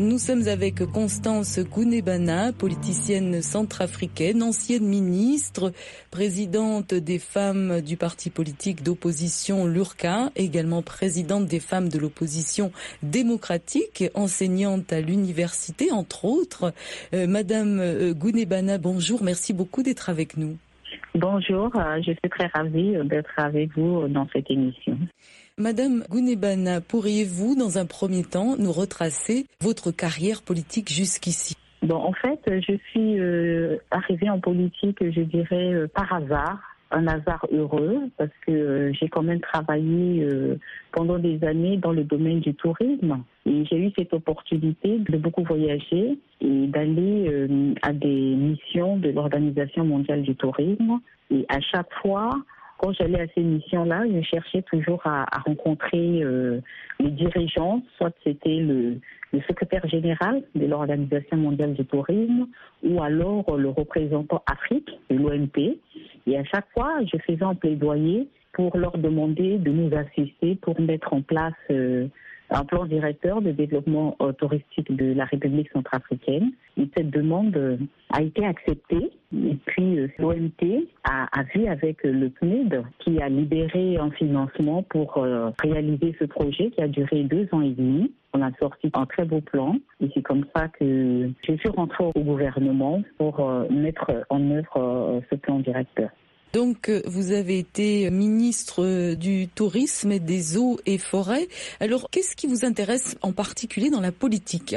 Nous sommes avec Constance Gounebana, politicienne centrafricaine, ancienne ministre, présidente des femmes du parti politique d'opposition LURCA, également présidente des femmes de l'opposition démocratique, enseignante à l'université, entre autres. Euh, Madame euh, Gounebana, bonjour, merci beaucoup d'être avec nous. Bonjour, euh, je suis très ravie d'être avec vous dans cette émission. Madame Gounebana, pourriez-vous, dans un premier temps, nous retracer votre carrière politique jusqu'ici? Bon, en fait, je suis euh, arrivée en politique, je dirais, euh, par hasard, un hasard heureux, parce que euh, j'ai quand même travaillé pendant des années dans le domaine du tourisme. Et j'ai eu cette opportunité de beaucoup voyager et d'aller à des missions de l'Organisation mondiale du tourisme. Et à chaque fois, quand j'allais à ces missions-là, je cherchais toujours à, rencontrer euh, les dirigeants, soit c'était le, le secrétaire général de l'Organisation mondiale du tourisme ou alors le représentant Afrique de l'OMP. Et à chaque fois, je faisais un plaidoyer pour leur demander de nous assister pour mettre en place euh, un plan directeur de développement touristique de la République centrafricaine. Et cette demande euh, a été acceptée. Et puis euh, l'OMT a, a vu avec euh, le PNUD qui a libéré un financement pour réaliser ce projet qui a duré deux ans et demi. On a sorti un très beau plan et c'est comme ça que je suis rentrée au gouvernement pour mettre en œuvre ce plan directeur. Donc, euh, vous avez été ministre du Tourisme, des Eaux et Forêts. Alors, qu'est-ce qui vous intéresse en particulier dans la politique?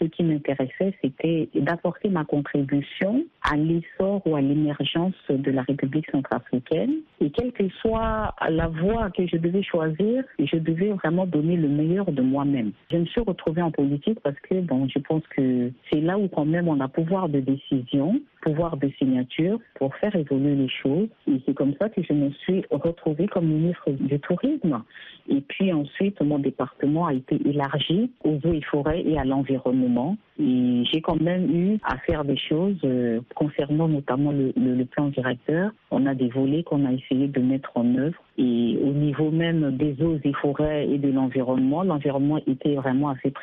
Ce qui m'intéressait, c'était d'apporter ma contribution à l'essor ou à l'émergence de la République centrafricaine. Et quelle que soit la voie que je devais choisir, je devais vraiment donner le meilleur de moi-même. Je me suis retrouvée en politique parce que, bon, je pense que c'est là où quand même on a pouvoir de décision, pouvoir de signature pour faire évoluer les choses. Et c'est comme ça que je me suis retrouvée comme ministre du Tourisme. Et puis ensuite, mon département a été élargi aux eaux et forêts et à l'environnement. Et j'ai quand même eu à faire des choses euh, concernant notamment le, plan directeur. On a des volets qu'on a essayé de mettre en œuvre. Et au niveau même des eaux et forêts et de l'environnement, l'environnement était vraiment à ses.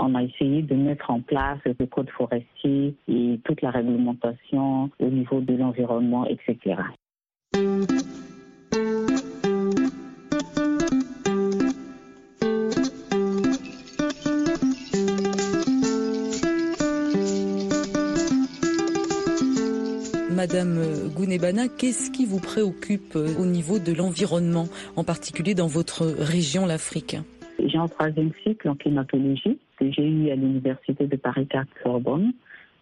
On a essayé de mettre en place le code forestier et toute la réglementation au niveau de l'environnement, etc. Madame Gounebana, qu'est-ce qui vous préoccupe au niveau de l'environnement, en particulier dans votre région, l'Afrique? J'ai un troisième cycle en climatologie que j'ai eu à l'université de Paris 4 Sorbonne.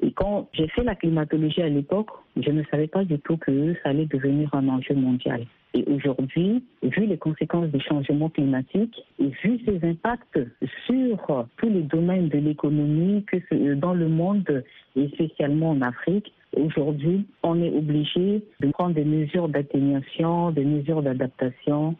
Et quand j'ai fait la climatologie à l'époque, je ne savais pas du tout que ça allait devenir un enjeu mondial. Et aujourd'hui, vu les conséquences des changements climatiques et vu ses impacts sur tous les domaines de l'économie que dans le monde et spécialement en Afrique, aujourd'hui, on est obligé de prendre des mesures d'atténuation, des mesures d'adaptation,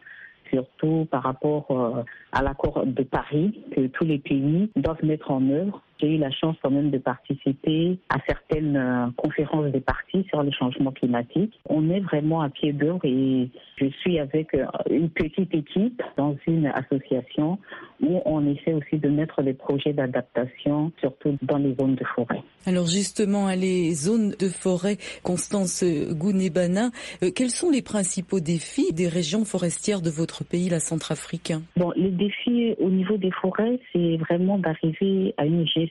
surtout par rapport euh, à l'accord de Paris que tous les pays doivent mettre en œuvre. J'ai eu la chance quand même de participer à certaines euh, conférences des partis sur le changement climatique. On est vraiment à pied d'œuvre et je suis avec euh, une petite équipe dans une association où on essaie aussi de mettre des projets d'adaptation, surtout dans les zones de forêt. Alors justement, les zones de forêt, Constance Gounebana, euh, quels sont les principaux défis des régions forestières de votre pays, la Centrafrique? Bon, les défis au niveau des forêts, c'est vraiment d'arriver à une gestion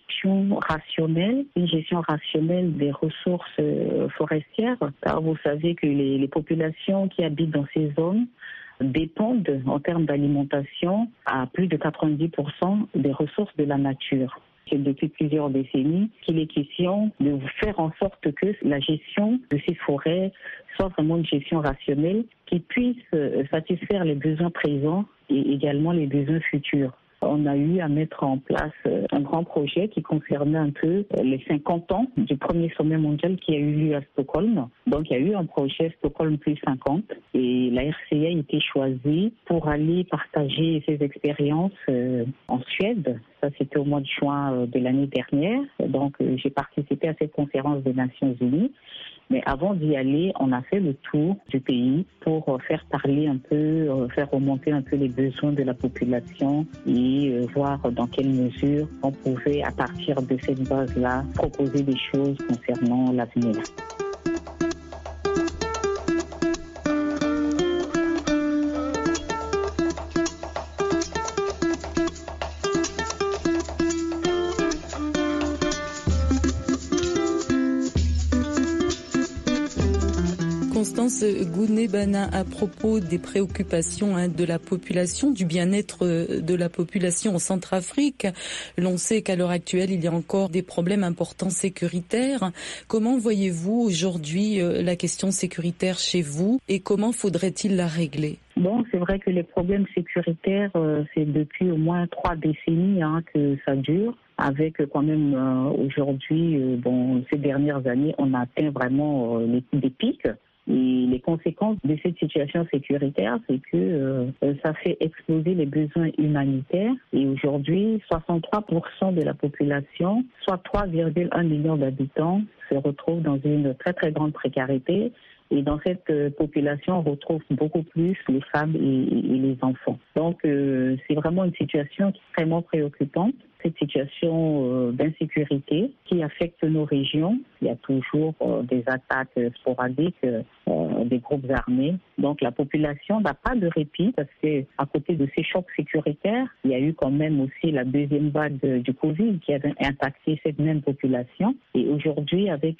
rationnelle, une gestion rationnelle des ressources euh, forestières. Car vous savez que les, populations qui habitent dans ces zones dépendent en termes d'alimentation à plus de 90% des ressources de la nature. depuis plusieurs décennies qu'il est question de faire en sorte que la gestion de ces forêts soit vraiment une gestion rationnelle qui puisse euh, satisfaire les besoins présents et également les besoins futurs on a eu à mettre en place euh, un grand projet qui concernait un peu euh, les 50 ans du premier sommet mondial qui a eu lieu à Stockholm. Donc il y a eu un projet Stockholm plus 50 et la RCA a été choisie pour aller partager ses expériences euh, en Suède. Ça, c'était au mois de juin de l'année dernière. Donc, j'ai participé à cette conférence des Nations Unies. Mais avant d'y aller, on a fait le tour du pays pour faire parler un peu, faire remonter un peu les besoins de la population et euh, voir dans quelle mesure on pouvait, à partir de cette base-là, proposer des choses concernant l'avenir. Constance Gounebana à propos des préoccupations hein, de la population, du bien-être euh, de la population en Centrafrique. L'on sait qu'à l'heure actuelle, il y a encore des problèmes importants sécuritaires. Comment voyez-vous aujourd'hui euh, la question sécuritaire chez vous et comment faudrait-il la régler? Bon, c'est vrai que les problèmes sécuritaires, euh, c'est depuis au moins trois décennies hein, que ça dure avec quand même aujourd'hui, bon, ces dernières années, on a atteint vraiment des pics. Et les conséquences de cette situation sécuritaire, c'est que euh, ça fait exploser les besoins humanitaires. Et aujourd'hui, 63% de la population, soit 3,1 millions d'habitants, se retrouvent dans une très très grande précarité. Et dans cette euh, population, on retrouve beaucoup plus les femmes et, les enfants. Donc, euh, c'est vraiment une situation extrêmement préoccupante cette situation euh, d'insécurité qui affecte nos régions. Il y a toujours euh, des attaques sporadiques euh, des groupes armés. Donc la population n'a pas de répit parce que à côté de ces chocs sécuritaires, il y a eu quand même aussi la deuxième vague du Covid qui a impacté cette même population. Et aujourd'hui, avec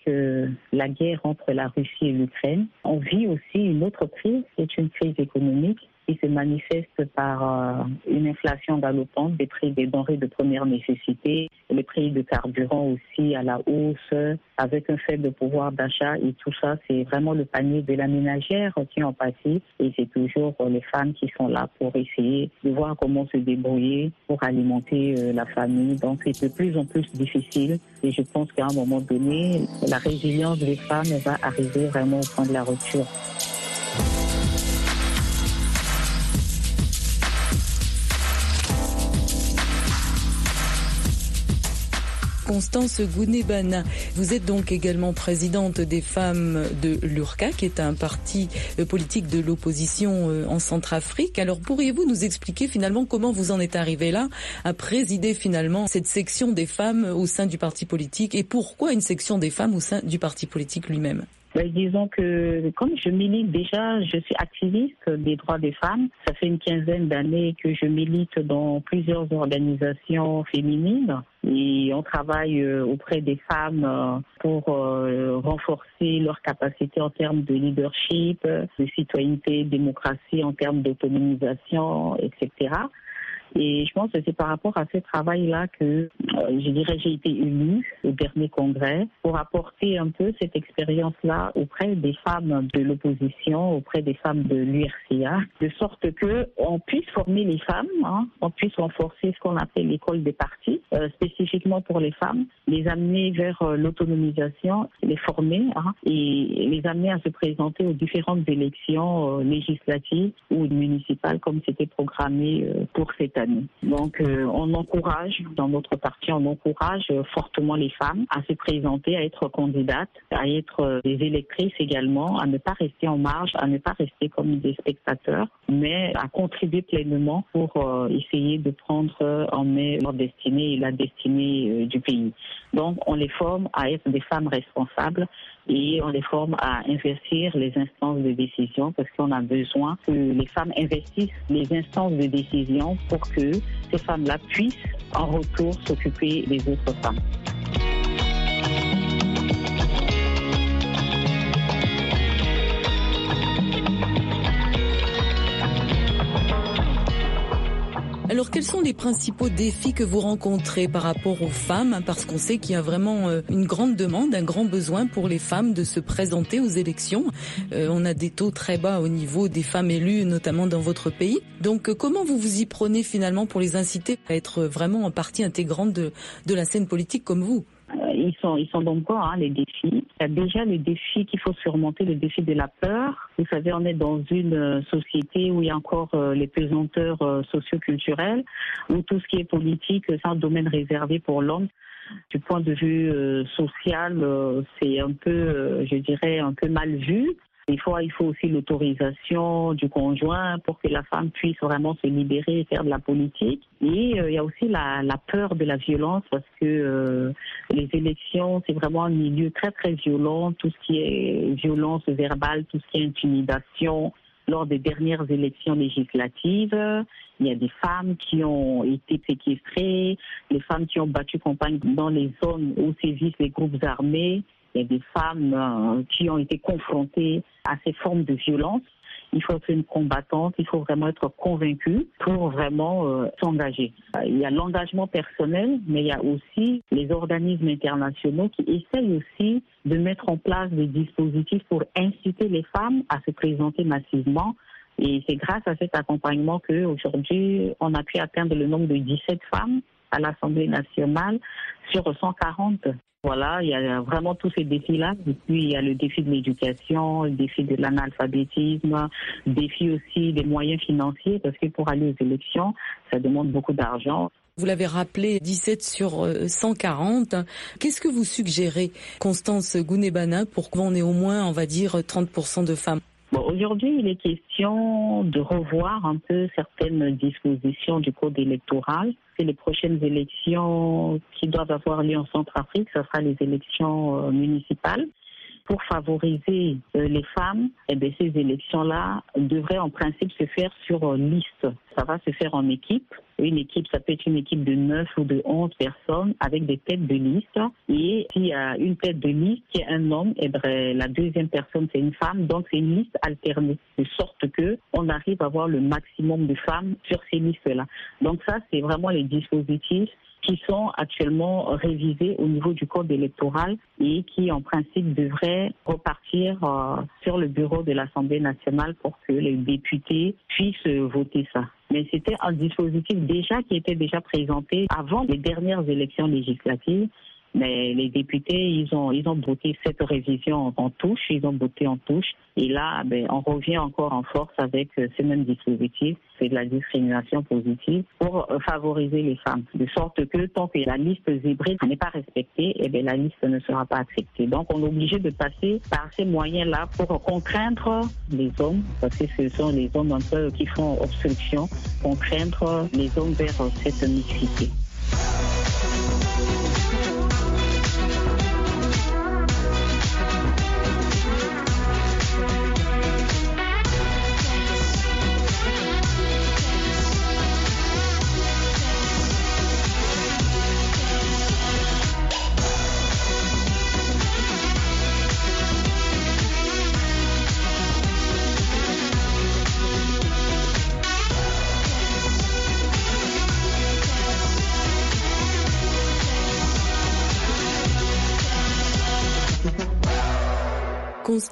la guerre entre la Russie et l'Ukraine, on vit aussi une autre crise, c'est une crise économique qui se manifeste par euh, une inflation galopante des prix des denrées de première nécessité, les prix de carburant aussi à la hausse, avec un faible pouvoir d'achat et tout ça, c'est vraiment le panier de la ménagère qui en pâtit et c'est toujours les femmes qui sont là pour essayer de voir comment se débrouiller pour alimenter euh, la famille. Donc c'est de plus en plus difficile et je pense qu'à un moment donné, la résilience des femmes va arriver vraiment au point de la rupture. Constance Gounebana. Vous êtes donc également présidente des femmes de l'URCA, qui est un parti euh, politique de l'opposition euh, en Centrafrique. Alors pourriez-vous nous expliquer finalement comment vous en êtes arrivé là à présider finalement cette section des femmes au sein du parti politique et pourquoi une section des femmes au sein du parti politique lui-même? Ben, disons que comme je milite déjà, je suis activiste des droits des femmes. Ça fait une quinzaine d'années que je milite dans plusieurs organisations féminines et on travaille euh, auprès des femmes euh, pour euh, renforcer leurs capacités en termes de leadership, de citoyenneté, démocratie, en termes d'autonomisation, etc. Et je pense que c'est par rapport à ce travail-là que, euh, je dirais, j'ai été élue au dernier congrès pour apporter un peu cette expérience-là auprès des femmes de l'opposition, auprès des femmes de l'URCA, de sorte que on puisse former les femmes, hein, on puisse renforcer ce qu'on appelle l'école des partis, euh, spécifiquement pour les femmes, les amener vers euh, l'autonomisation, les former hein, et les amener à se présenter aux différentes élections législatives ou municipales comme c'était programmé pour cette donc, euh, on encourage, dans notre parti, on encourage fortement les femmes à se présenter, à être candidates, à être euh, des électrices également, à ne pas rester en marge, à ne pas rester comme des spectateurs, mais à contribuer pleinement pour euh, essayer de prendre en main leur destinée et la destinée du pays. Donc, on les forme à être des femmes responsables et on les forme à investir les instances de décision parce qu'on a besoin que les femmes investissent les instances de décision pour que ces femmes-là puissent en retour s'occuper des autres femmes. Alors, quels sont les principaux défis que vous rencontrez par rapport aux femmes? Parce qu'on sait qu'il y a vraiment euh, une grande demande, un grand besoin pour les femmes de se présenter aux élections. Euh, on a des taux très bas au niveau des femmes élues, notamment dans votre pays. Donc euh, comment vous vous y prenez finalement pour les inciter à être vraiment en partie intégrante de la scène politique comme vous? Ils sont, ils sont hein, les défis. Il y a déjà le défi qu'il faut surmonter, le défi de la peur. Vous savez, on est dans une euh, société où il y a encore euh, les pesanteurs euh, socioculturelles, où tout ce qui est politique, c'est un domaine réservé pour l'homme. Du point de vue social, c'est un peu, je dirais, un peu mal vu. Des fois, il faut aussi l'autorisation du conjoint pour que la femme puisse vraiment se libérer et faire de la politique. Et euh, il y a aussi la, peur de la violence parce que euh, les élections, c'est vraiment un milieu très, très violent. Tout ce qui est violence verbale, tout ce qui est intimidation, lors des dernières élections législatives, il y a des femmes qui ont été séquestrées, les femmes qui ont battu campagne dans les zones où sévissent les groupes armés. Il y a des femmes euh, qui ont été confrontées à ces formes de violence. Il faut être une combattante, il faut vraiment être convaincu pour vraiment euh, s'engager. Il y a l'engagement personnel, mais il y a aussi les organismes internationaux qui essayent aussi de mettre en place des dispositifs pour inciter les femmes à se présenter massivement. Et c'est grâce à cet accompagnement qu'aujourd'hui, on a pu atteindre le nombre de 17 femmes à l'Assemblée nationale sur 140. Voilà, il y a vraiment tous ces défis-là. Et puis, il y a le défi de l'éducation, le défi de l'analphabétisme, le défi aussi des moyens financiers, parce que pour aller aux élections, ça demande beaucoup d'argent. Vous l'avez rappelé, 17 sur 140. Euh, Qu'est-ce que vous suggérez, Constance Gounebana, pour qu'on ait au moins, on va dire, 30% de femmes? Bon, Aujourd'hui, il est question de revoir un peu certaines dispositions du code électoral. C'est les prochaines élections qui doivent avoir lieu en Centrafrique, ce sera les élections euh, municipales pour favoriser euh, les femmes, eh ces élections-là devraient en principe se faire sur euh, liste. Ça va se faire en équipe. Une équipe, ça peut être une équipe de 9 ou de 11 personnes avec des têtes de liste. Et s'il y a une tête de liste qui est un homme, eh la deuxième personne, c'est une femme. Donc, c'est une liste alternée. De sorte que on arrive à avoir le maximum de femmes sur ces listes-là. Donc, ça, c'est vraiment les dispositifs qui sont actuellement révisés au niveau du code électoral et qui en principe devraient repartir euh, sur le bureau de l'Assemblée nationale pour que les députés puissent voter ça. Mais c'était un dispositif déjà qui était déjà présenté avant les dernières élections législatives mais les députés, ils ont, ils ont voté cette révision en touche, ils ont voté en touche. Et là, ben, on revient encore en force avec euh, ce même dispositif, c'est de la discrimination positive pour euh, favoriser les femmes. De sorte que tant que la liste zébrée n'est pas respectée, eh bien, la liste ne sera pas acceptée. Donc, on est obligé de passer par ces moyens-là pour contraindre les hommes, parce que ce sont les hommes un peu qui font obstruction, contraindre les hommes vers cette mixité.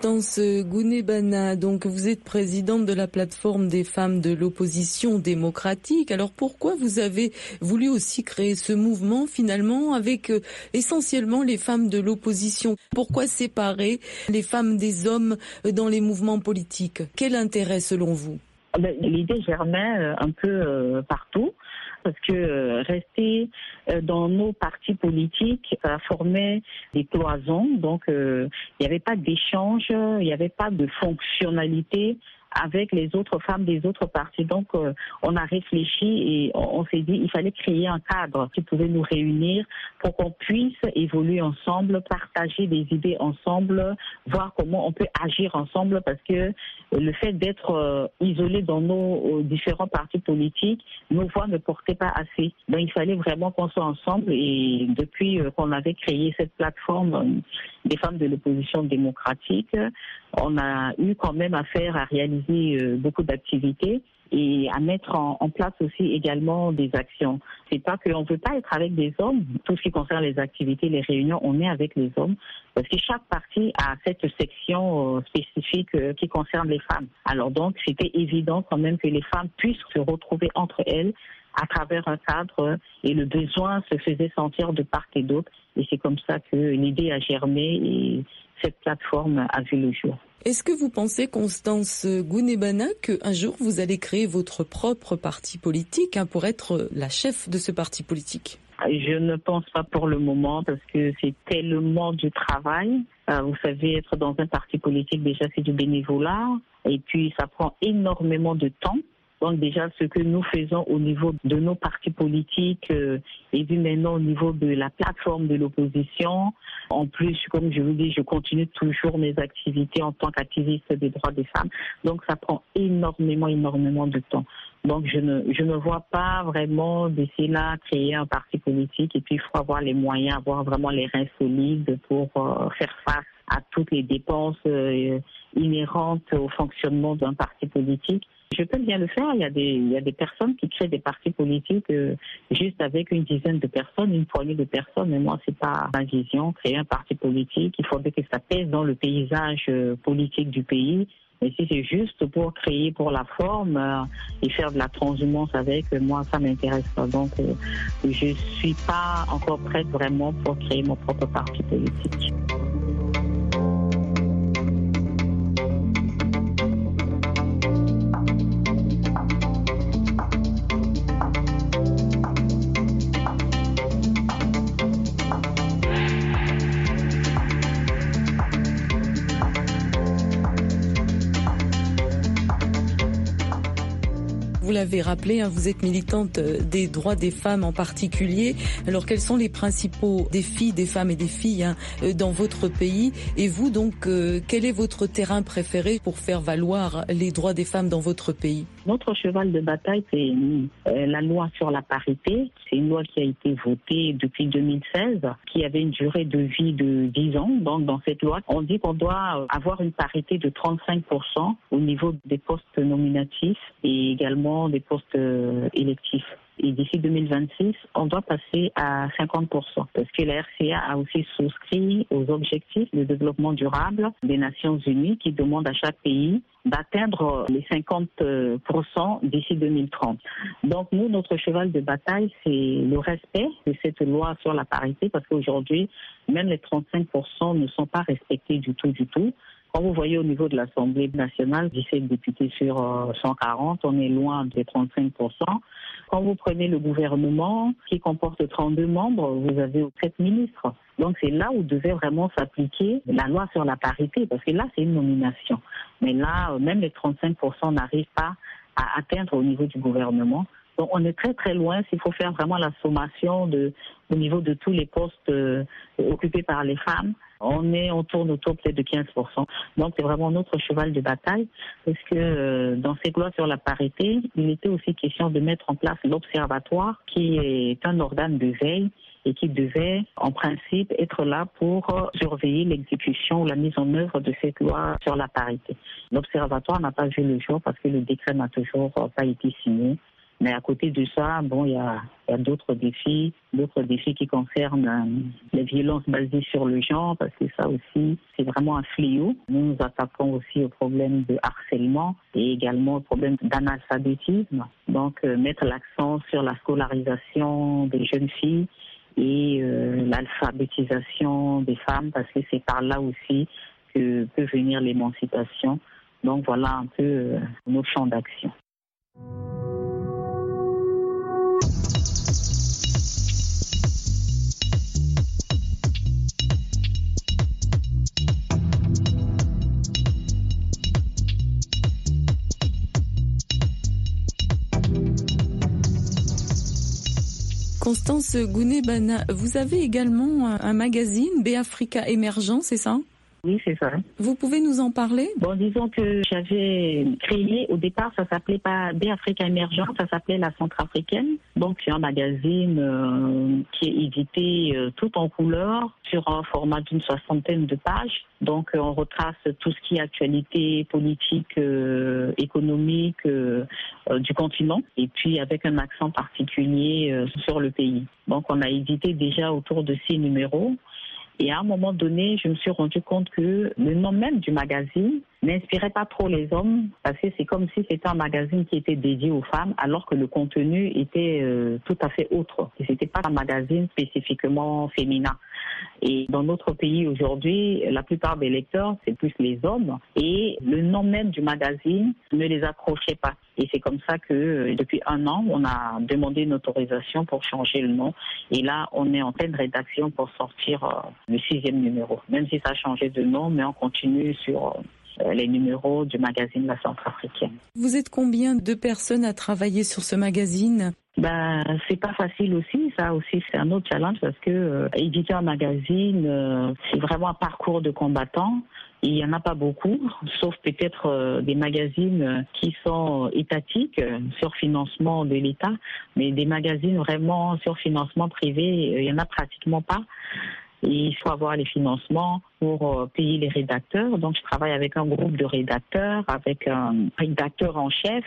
Constance Gounebana, donc vous êtes présidente de la plateforme des femmes de l'opposition démocratique. Alors pourquoi vous avez voulu aussi créer ce mouvement finalement avec euh, essentiellement les femmes de l'opposition? Pourquoi séparer les femmes des hommes euh, dans les mouvements politiques? Quel intérêt selon vous? Ah ben, L'idée germait euh, un peu partout parce que euh, rester euh, dans nos partis politiques, ça formait des cloisons, donc euh, il n'y avait pas d'échange, il n'y avait pas de fonctionnalité avec les autres femmes des autres partis. Donc, euh, on a réfléchi et on, s'est dit il fallait créer un cadre qui pouvait nous réunir pour qu'on puisse évoluer ensemble, partager des idées ensemble, voir comment on peut agir ensemble parce que le fait d'être euh, isolé dans nos euh, différents partis politiques, nos voix ne portaient pas assez. Donc, il fallait vraiment qu'on soit ensemble et depuis qu'on avait créé cette plateforme des femmes de l'opposition démocratique, on a eu quand même affaire à réaliser euh, beaucoup d'activités. et à mettre en, place aussi également des actions. C'est pas qu'on ne veut pas être avec des hommes. Tout ce qui concerne les activités, les réunions, on est avec les hommes parce que chaque partie a cette section euh, spécifique euh, qui concerne les femmes. Alors donc, c'était évident quand même que les femmes puissent se retrouver entre elles à travers un cadre et le besoin se faisait sentir de part et d'autre. Et c'est comme ça que l'idée a germé et cette plateforme a vu le jour. Est-ce que vous pensez, Constance Gounebana, qu'un jour vous allez créer votre propre parti politique hein, pour être la chef de ce parti politique? Je ne pense pas pour le moment parce que c'est tellement du travail. Euh, vous savez, être dans un parti politique, déjà, c'est du bénévolat. Et puis, ça prend énormément de temps. Donc déjà, ce que nous faisons au niveau de nos partis politiques euh, et puis maintenant au niveau de la plateforme de l'opposition. En plus, comme je vous dis, je continue toujours mes activités en tant qu'activiste des droits des femmes. Donc ça prend énormément, énormément de temps. Donc je ne, je ne vois pas vraiment d'ici là créer un parti politique et puis il faut avoir les moyens, avoir vraiment les reins solides pour euh, faire face à toutes les dépenses euh, inhérentes au fonctionnement d'un parti politique. Je peux bien le faire. Il y a des, personnes qui créent des partis politiques euh, juste avec une dizaine de personnes, une poignée de personnes. Mais moi, c'est pas ma vision. Créer un parti politique, il faudrait que ça pèse dans le paysage euh, politique du pays. Et si c'est juste pour créer pour la forme et faire de la transhumance avec, moi, ça m'intéresse pas. Donc, je suis pas encore prête vraiment pour créer mon propre parti politique. L'avez hein, vous êtes militante euh, des droits des femmes en particulier. Alors quels sont les principaux défis des femmes et des filles hein, euh, dans votre pays? Et vous donc, euh, quel est votre terrain préféré pour faire valoir les droits des femmes dans votre pays? Notre cheval de bataille, c'est la loi sur la parité. C'est une loi qui a été votée depuis 2016, qui avait une durée de vie de 10 ans. Donc dans cette loi, on dit qu'on doit avoir une parité de 35% au niveau des postes nominatifs et également des postes euh, électifs. Et d'ici 2026, on doit passer à 50%, parce que la RCA a aussi souscrit aux objectifs de développement durable des Nations Unies qui demandent à chaque pays d'atteindre les 50% d'ici 2030. Donc nous, notre cheval de bataille, c'est le respect de cette loi sur la parité, parce qu'aujourd'hui, même les 35% ne sont pas respectés du tout, du tout. Quand vous voyez au niveau de l'Assemblée nationale, 17 députés sur 140, euh, on est loin des 35%. Quand vous prenez le gouvernement, qui comporte 32 membres, vous avez 7 ministres. Donc c'est là où devait vraiment s'appliquer la loi sur la parité, parce que là, c'est une nomination. Mais là, euh, même les 35% n'arrivent pas à atteindre au niveau du gouvernement. On est très très loin s'il faut faire vraiment la sommation de, au niveau de tous les postes euh, occupés par les femmes. On est, on tourne autour peut-être de 15%. Donc c'est vraiment notre cheval de bataille parce que euh, dans cette loi sur la parité, il était aussi question de mettre en place l'observatoire qui est un organe de veille et qui devait en principe être là pour euh, surveiller l'exécution ou la mise en œuvre de cette loi sur la parité. L'observatoire n'a pas vu le jour parce que le décret n'a toujours pas été signé. Mais à côté de ça, bon, il y a, d'autres défis, d'autres défis qui concernent euh, les violences basées sur le genre, parce que ça aussi, c'est vraiment un fléau. Nous nous attaquons aussi au problème de harcèlement et également au problème d'analphabétisme. Donc, euh, mettre l'accent sur la scolarisation des jeunes filles et euh, l'alphabétisation des femmes, parce que c'est par là aussi que peut venir l'émancipation. Donc, voilà un peu nos champs d'action. Constance Gounebana, vous avez également un magazine, B Africa Émergent, c'est ça? Oui, c'est ça. Vous pouvez nous en parler? Bon, disons que j'avais créé, au départ, ça s'appelait pas B Africa Émergent, ça s'appelait La Centrafricaine. Donc, c'est un magazine euh, qui est édité euh, tout en couleur sur un format d'une soixantaine de pages. Donc, euh, on retrace tout ce qui est actualité politique, économique du continent, et puis avec un accent particulier sur le pays. Donc, on a édité déjà autour de six numéros. Et à un moment donné, je me suis rendu compte que le nom même du magazine n'inspirait pas trop les hommes parce que c'est comme si c'était un magazine qui était dédié aux femmes alors que le contenu était euh, tout à fait autre. C'était pas un magazine spécifiquement féminin. Et dans notre pays aujourd'hui, la plupart des lecteurs, c'est plus les hommes et le nom même du magazine ne les accrochait pas. Et c'est comme ça que euh, depuis un an, on a demandé une autorisation pour changer le nom. Et là, on est en pleine rédaction pour sortir euh, le sixième numéro. Même si ça a changé de nom, mais on continue sur euh, les numéros du magazine La Centrafricaine. Vous êtes combien de personnes à travailler sur ce magazine? Ben, c'est pas facile aussi. Ça aussi, c'est un autre challenge parce que euh, éditer un magazine, euh, c'est vraiment un parcours de combattant. il n'y en a pas beaucoup, sauf peut-être des magazines qui sont étatiques sur financement de l'État, mais des magazines vraiment sur financement privé, il n'y en a pratiquement pas il faut avoir les financements pour euh, payer les rédacteurs. Donc, je travaille avec un groupe de rédacteurs, avec un rédacteur en chef.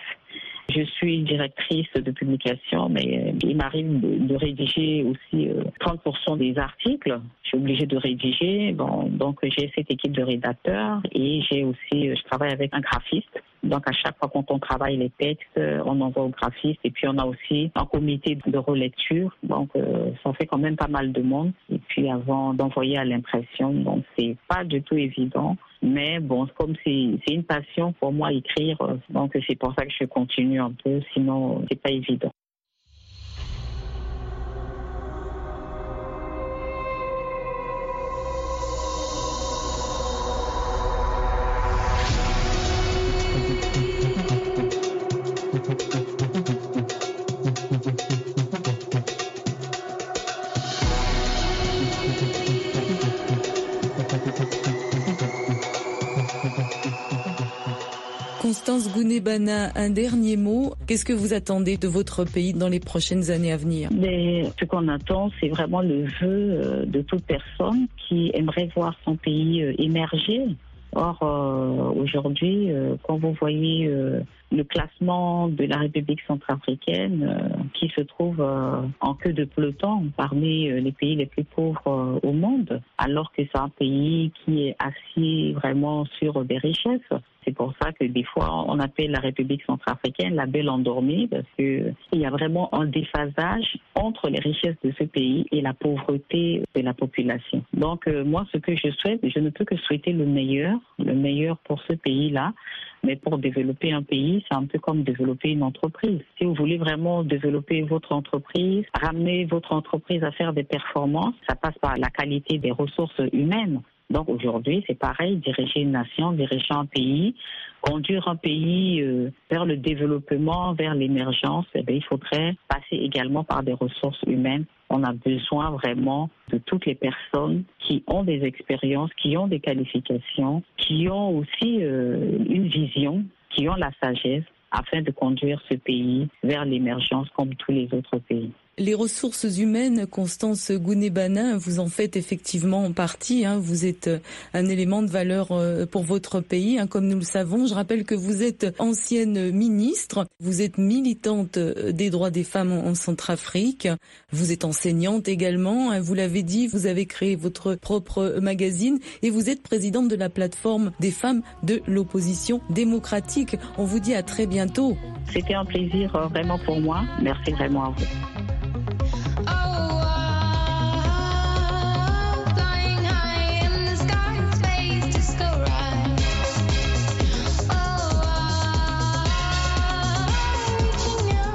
Je suis directrice de publication, mais euh, il m'arrive de, rédiger aussi 30% euh, des articles. Je suis obligée de rédiger. Bon, donc, j'ai cette équipe de rédacteurs et j'ai aussi, je travaille avec un graphiste donc à chaque fois quand on travaille les textes, on envoie au graphiste et puis on a aussi un comité de relecture. Donc euh, ça fait quand même pas mal de monde. Et puis avant d'envoyer à l'impression, donc c'est pas du tout évident. Mais bon, comme c'est une passion pour moi écrire, donc c'est pour ça que je continue un peu. Sinon c'est pas évident. Constance Gounebana, un dernier mot. Qu'est-ce que vous attendez de votre pays dans les prochaines années à venir? Mais Ce qu'on attend, c'est vraiment le vœu euh, de toute personne qui aimerait voir son pays euh, émerger. Or, euh, aujourd'hui, quand vous voyez le classement de la République centrafricaine, qui se trouve en queue de peloton parmi les pays les plus pauvres au monde, alors que c'est un pays qui est assis vraiment sur des richesses. C'est pour ça que des fois, on appelle la République centrafricaine la belle endormie, parce qu'il y a vraiment un déphasage entre les richesses de ce pays et la pauvreté de la population. Donc, euh, moi, ce que je souhaite, je ne peux que souhaiter le meilleur, le meilleur pour ce pays-là. Mais pour développer un pays, c'est un peu comme développer une entreprise. Si vous voulez vraiment développer votre entreprise, ramener votre entreprise à faire des performances, ça passe par la qualité des ressources humaines. Donc aujourd'hui, c'est pareil, diriger une nation, diriger un pays, conduire un pays euh, vers le développement, vers l'émergence, eh il faudrait passer également par des ressources humaines. On a besoin vraiment de toutes les personnes qui ont des expériences, qui ont des qualifications, qui ont aussi euh, une vision, qui ont la sagesse afin de conduire ce pays vers l'émergence comme tous les autres pays. Les ressources humaines, Constance Gounebana, vous en faites effectivement partie. Hein. Vous êtes euh, un élément de valeur euh, pour votre pays, hein, comme nous le savons. Je rappelle que vous êtes ancienne ministre, vous êtes militante euh, des droits des femmes en Centrafrique, vous êtes enseignante également. Hein. Vous l'avez dit, vous avez créé votre propre magazine et vous êtes présidente de la plateforme des femmes de l'opposition démocratique. On vous dit à très bientôt. C'était un plaisir vraiment pour moi. Merci vraiment à vous.